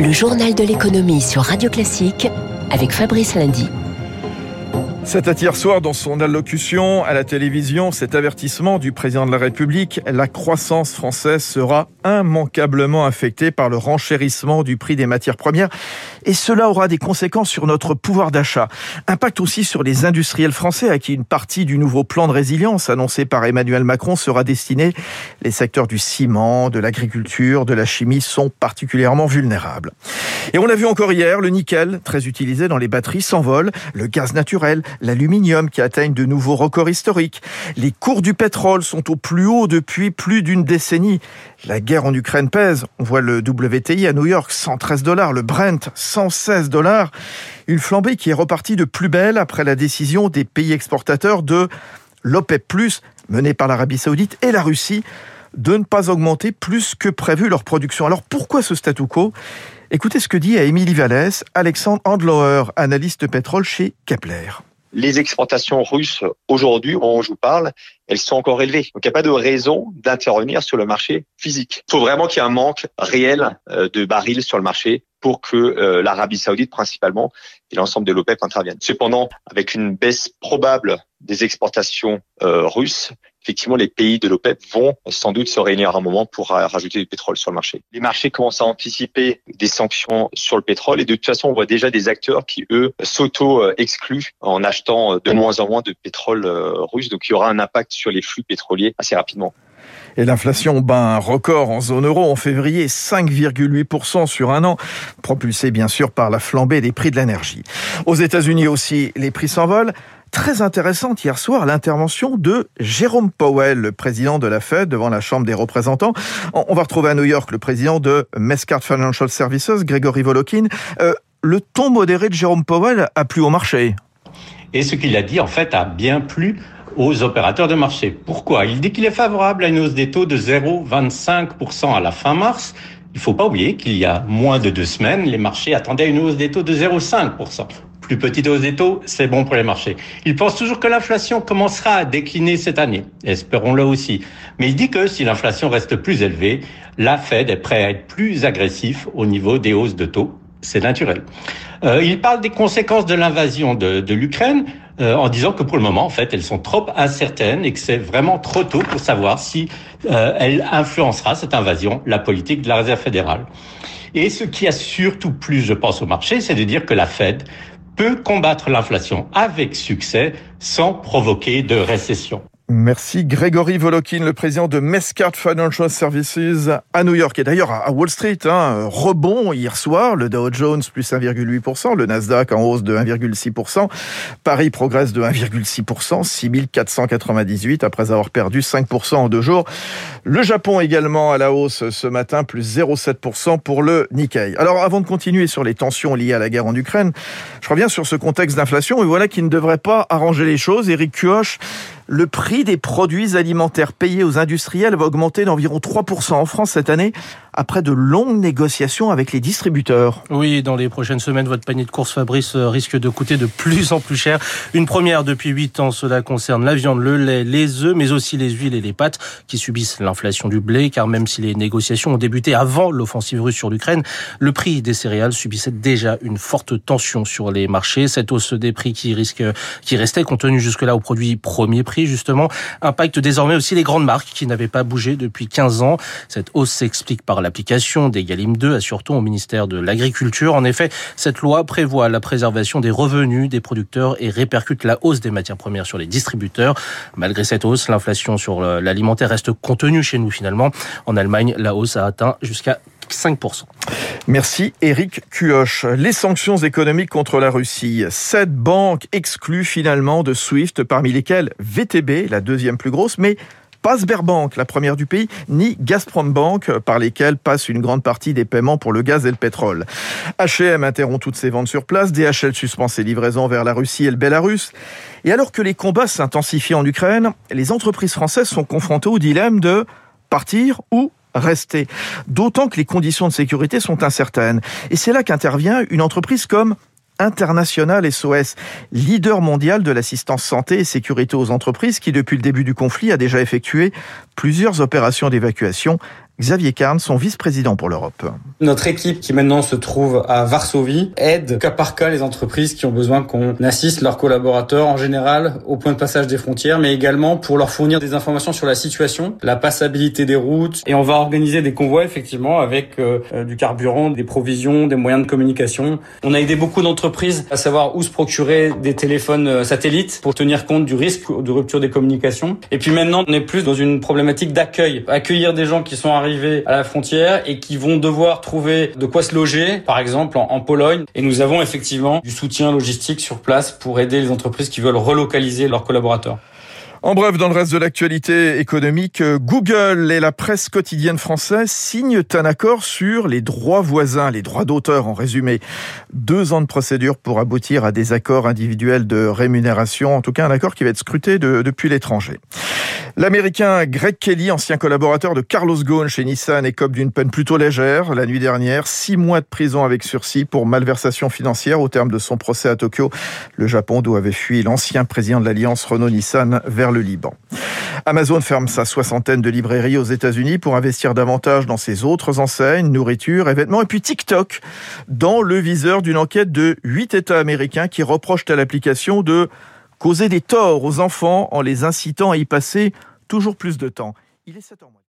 Le journal de l'économie sur Radio Classique avec Fabrice Lundy. C'était hier soir dans son allocution à la télévision cet avertissement du président de la République. La croissance française sera immanquablement affectée par le renchérissement du prix des matières premières et cela aura des conséquences sur notre pouvoir d'achat. Impact aussi sur les industriels français à qui une partie du nouveau plan de résilience annoncé par Emmanuel Macron sera destiné. Les secteurs du ciment, de l'agriculture, de la chimie sont particulièrement vulnérables. Et on l'a vu encore hier, le nickel, très utilisé dans les batteries, s'envole, le gaz naturel, l'aluminium qui atteignent de nouveaux records historiques. Les cours du pétrole sont au plus haut depuis plus d'une décennie. La guerre en Ukraine pèse. On voit le WTI à New York, 113 dollars, le Brent, 116 dollars. Une flambée qui est repartie de plus belle après la décision des pays exportateurs de l'OPEP+, menée par l'Arabie Saoudite et la Russie, de ne pas augmenter plus que prévu leur production. Alors pourquoi ce statu quo? Écoutez ce que dit à Émilie Vallès Alexandre Andlauer, analyste pétrole chez Kepler les exportations russes aujourd'hui, au moment où je vous parle, elles sont encore élevées. Donc il n'y a pas de raison d'intervenir sur le marché physique. Il faut vraiment qu'il y ait un manque réel euh, de barils sur le marché pour que euh, l'Arabie saoudite principalement et l'ensemble de l'OPEP interviennent. Cependant, avec une baisse probable des exportations euh, russes, effectivement, les pays de l'OPEP vont sans doute se réunir à un moment pour rajouter du pétrole sur le marché. Les marchés commencent à anticiper des sanctions sur le pétrole et de toute façon, on voit déjà des acteurs qui, eux, s'auto-excluent en achetant de moins en moins de pétrole russe. Donc, il y aura un impact sur les flux pétroliers assez rapidement. Et l'inflation bat un record en zone euro en février, 5,8% sur un an, propulsé bien sûr par la flambée des prix de l'énergie. Aux États-Unis aussi, les prix s'envolent. Très intéressante hier soir l'intervention de Jérôme Powell, le président de la Fed devant la Chambre des représentants. On va retrouver à New York le président de Mescart Financial Services, Gregory Volokin. Euh, le ton modéré de Jérôme Powell a plu au marché. Et ce qu'il a dit, en fait, a bien plu aux opérateurs de marché. Pourquoi? Il dit qu'il est favorable à une hausse des taux de 0,25% à la fin mars. Il faut pas oublier qu'il y a moins de deux semaines, les marchés attendaient une hausse des taux de 0,5%. Plus petite hausse des taux, c'est bon pour les marchés. Il pense toujours que l'inflation commencera à décliner cette année. Espérons-le aussi. Mais il dit que si l'inflation reste plus élevée, la Fed est prête à être plus agressif au niveau des hausses de taux. C'est naturel. Euh, il parle des conséquences de l'invasion de, de l'Ukraine. Euh, en disant que pour le moment, en fait, elles sont trop incertaines et que c'est vraiment trop tôt pour savoir si euh, elle influencera cette invasion la politique de la Réserve fédérale. Et ce qui a surtout plus, je pense, au marché, c'est de dire que la Fed peut combattre l'inflation avec succès sans provoquer de récession. Merci Grégory Volokin, le président de Mescart Financial Services à New York. Et d'ailleurs à Wall Street, hein, rebond hier soir, le Dow Jones plus 1,8%, le Nasdaq en hausse de 1,6%, Paris progresse de 1,6%, 6498 après avoir perdu 5% en deux jours. Le Japon également à la hausse ce matin, plus 0,7% pour le Nikkei. Alors avant de continuer sur les tensions liées à la guerre en Ukraine, je reviens sur ce contexte d'inflation et voilà qui ne devrait pas arranger les choses. Eric Kioch le prix des produits alimentaires payés aux industriels va augmenter d'environ 3% en France cette année, après de longues négociations avec les distributeurs. Oui, dans les prochaines semaines, votre panier de course Fabrice euh, risque de coûter de plus en plus cher. Une première depuis 8 ans, cela concerne la viande, le lait, les œufs, mais aussi les huiles et les pâtes qui subissent l'inflation du blé, car même si les négociations ont débuté avant l'offensive russe sur l'Ukraine, le prix des céréales subissait déjà une forte tension sur les marchés. Cette hausse des prix qui risque, qui restait contenue jusque-là aux produits premier prix, justement, impacte désormais aussi les grandes marques qui n'avaient pas bougé depuis 15 ans. Cette hausse s'explique par l'application des Galim 2, assure-t-on au ministère de l'Agriculture. En effet, cette loi prévoit la préservation des revenus des producteurs et répercute la hausse des matières premières sur les distributeurs. Malgré cette hausse, l'inflation sur l'alimentaire reste contenue chez nous finalement. En Allemagne, la hausse a atteint jusqu'à 5%. Merci Eric Cuoche. Les sanctions économiques contre la Russie. Sept banques exclues finalement de SWIFT, parmi lesquelles VTB, la deuxième plus grosse, mais pas Sberbank, la première du pays, ni Gazprom Bank, par lesquelles passe une grande partie des paiements pour le gaz et le pétrole. H&M interrompt toutes ses ventes sur place, DHL suspend ses livraisons vers la Russie et le Bélarus. Et alors que les combats s'intensifient en Ukraine, les entreprises françaises sont confrontées au dilemme de partir ou rester. D'autant que les conditions de sécurité sont incertaines. Et c'est là qu'intervient une entreprise comme International SOS, leader mondial de l'assistance santé et sécurité aux entreprises qui, depuis le début du conflit, a déjà effectué plusieurs opérations d'évacuation Xavier Carne, son vice-président pour l'Europe. Notre équipe qui maintenant se trouve à Varsovie aide cas par cas les entreprises qui ont besoin qu'on assiste leurs collaborateurs en général au point de passage des frontières, mais également pour leur fournir des informations sur la situation, la passabilité des routes. Et on va organiser des convois effectivement avec euh, euh, du carburant, des provisions, des moyens de communication. On a aidé beaucoup d'entreprises à savoir où se procurer des téléphones euh, satellites pour tenir compte du risque de rupture des communications. Et puis maintenant, on est plus dans une problématique d'accueil. Accueillir des gens qui sont arrivés à la frontière et qui vont devoir trouver de quoi se loger, par exemple en, en Pologne. Et nous avons effectivement du soutien logistique sur place pour aider les entreprises qui veulent relocaliser leurs collaborateurs. En bref, dans le reste de l'actualité économique, Google et la presse quotidienne française signent un accord sur les droits voisins, les droits d'auteur en résumé. Deux ans de procédure pour aboutir à des accords individuels de rémunération, en tout cas un accord qui va être scruté de, depuis l'étranger. L'Américain Greg Kelly, ancien collaborateur de Carlos Ghosn chez Nissan, écope d'une peine plutôt légère la nuit dernière. Six mois de prison avec sursis pour malversation financière au terme de son procès à Tokyo, le Japon d'où avait fui l'ancien président de l'alliance Renault-Nissan vers le Liban. Amazon ferme sa soixantaine de librairies aux États-Unis pour investir davantage dans ses autres enseignes, nourriture et vêtements. Et puis TikTok, dans le viseur d'une enquête de huit États américains qui reprochent à l'application de causer des torts aux enfants en les incitant à y passer toujours plus de temps. Il est 7 h